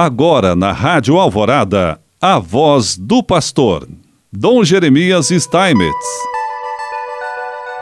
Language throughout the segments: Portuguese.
Agora na Rádio Alvorada, a voz do pastor, Dom Jeremias Steinmetz.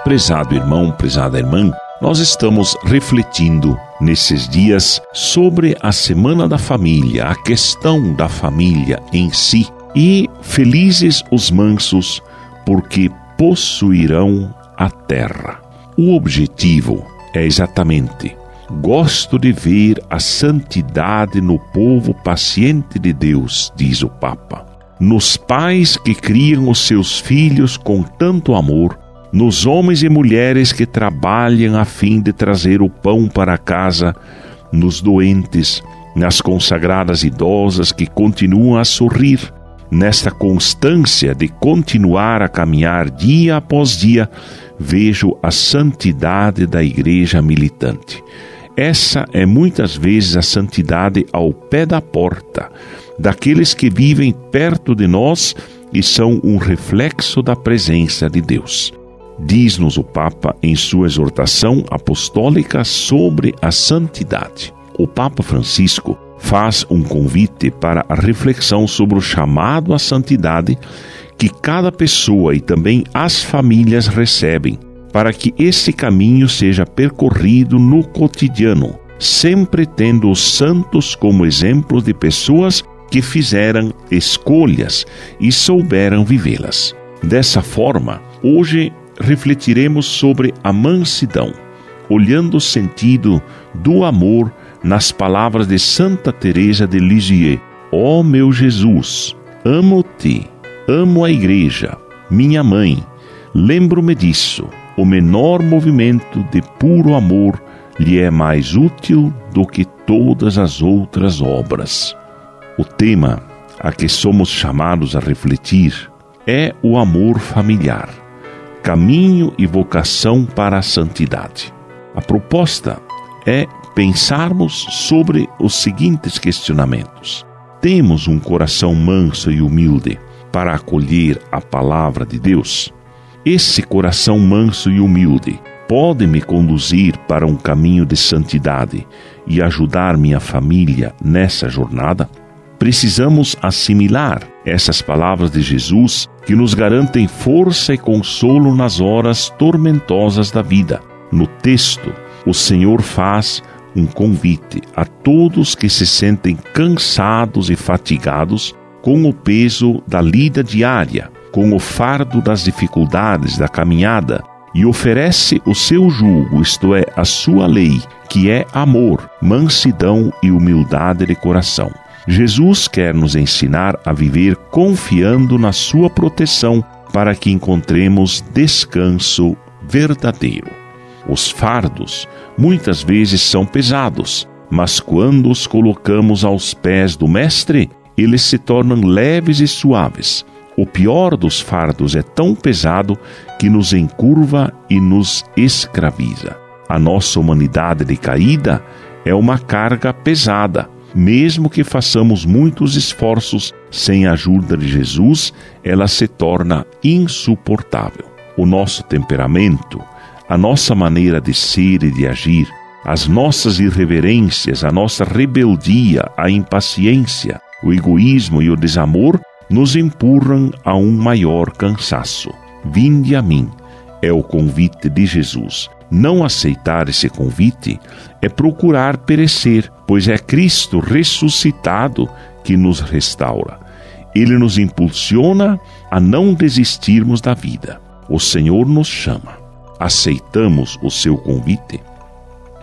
Prezado irmão, prezada irmã, nós estamos refletindo nesses dias sobre a Semana da Família, a questão da família em si. E felizes os mansos, porque possuirão a terra. O objetivo é exatamente Gosto de ver a santidade no povo paciente de Deus, diz o Papa. Nos pais que criam os seus filhos com tanto amor, nos homens e mulheres que trabalham a fim de trazer o pão para casa, nos doentes, nas consagradas idosas que continuam a sorrir, nesta constância de continuar a caminhar dia após dia, vejo a santidade da igreja militante. Essa é muitas vezes a santidade ao pé da porta, daqueles que vivem perto de nós e são um reflexo da presença de Deus. Diz-nos o Papa em sua exortação apostólica sobre a santidade. O Papa Francisco faz um convite para a reflexão sobre o chamado à santidade que cada pessoa e também as famílias recebem para que esse caminho seja percorrido no cotidiano, sempre tendo os santos como exemplos de pessoas que fizeram escolhas e souberam vivê-las. Dessa forma, hoje refletiremos sobre a mansidão, olhando o sentido do amor nas palavras de Santa Teresa de Lisieux: Ó oh, meu Jesus, amo-te, amo a igreja, minha mãe, lembro-me disso o menor movimento de puro amor lhe é mais útil do que todas as outras obras. O tema a que somos chamados a refletir é o amor familiar, caminho e vocação para a santidade. A proposta é pensarmos sobre os seguintes questionamentos: Temos um coração manso e humilde para acolher a palavra de Deus? Esse coração manso e humilde pode me conduzir para um caminho de santidade e ajudar minha família nessa jornada? Precisamos assimilar essas palavras de Jesus que nos garantem força e consolo nas horas tormentosas da vida. No texto, o Senhor faz um convite a todos que se sentem cansados e fatigados com o peso da lida diária com o fardo das dificuldades da caminhada e oferece o seu jugo, isto é, a sua lei, que é amor, mansidão e humildade de coração. Jesus quer nos ensinar a viver confiando na sua proteção para que encontremos descanso verdadeiro. Os fardos muitas vezes são pesados, mas quando os colocamos aos pés do Mestre, eles se tornam leves e suaves. O pior dos fardos é tão pesado que nos encurva e nos escraviza. A nossa humanidade decaída é uma carga pesada. Mesmo que façamos muitos esforços sem a ajuda de Jesus, ela se torna insuportável. O nosso temperamento, a nossa maneira de ser e de agir, as nossas irreverências, a nossa rebeldia, a impaciência, o egoísmo e o desamor nos empurram a um maior cansaço. Vinde a mim, é o convite de Jesus. Não aceitar esse convite é procurar perecer, pois é Cristo ressuscitado que nos restaura. Ele nos impulsiona a não desistirmos da vida. O Senhor nos chama. Aceitamos o seu convite?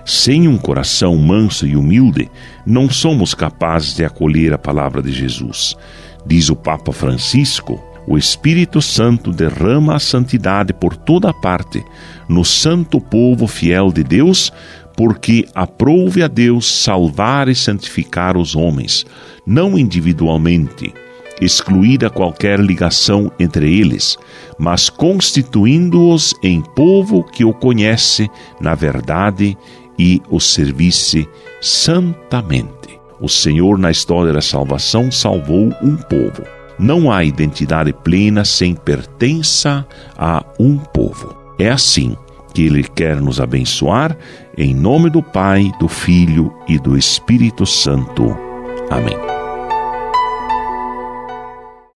Sem um coração manso e humilde, não somos capazes de acolher a palavra de Jesus. Diz o Papa Francisco: o Espírito Santo derrama a santidade por toda parte, no santo povo fiel de Deus, porque aprouve a Deus salvar e santificar os homens, não individualmente, excluída qualquer ligação entre eles, mas constituindo-os em povo que o conhece na verdade e o servisse santamente. O Senhor, na história da salvação, salvou um povo. Não há identidade plena sem pertença a um povo. É assim que Ele quer nos abençoar, em nome do Pai, do Filho e do Espírito Santo. Amém.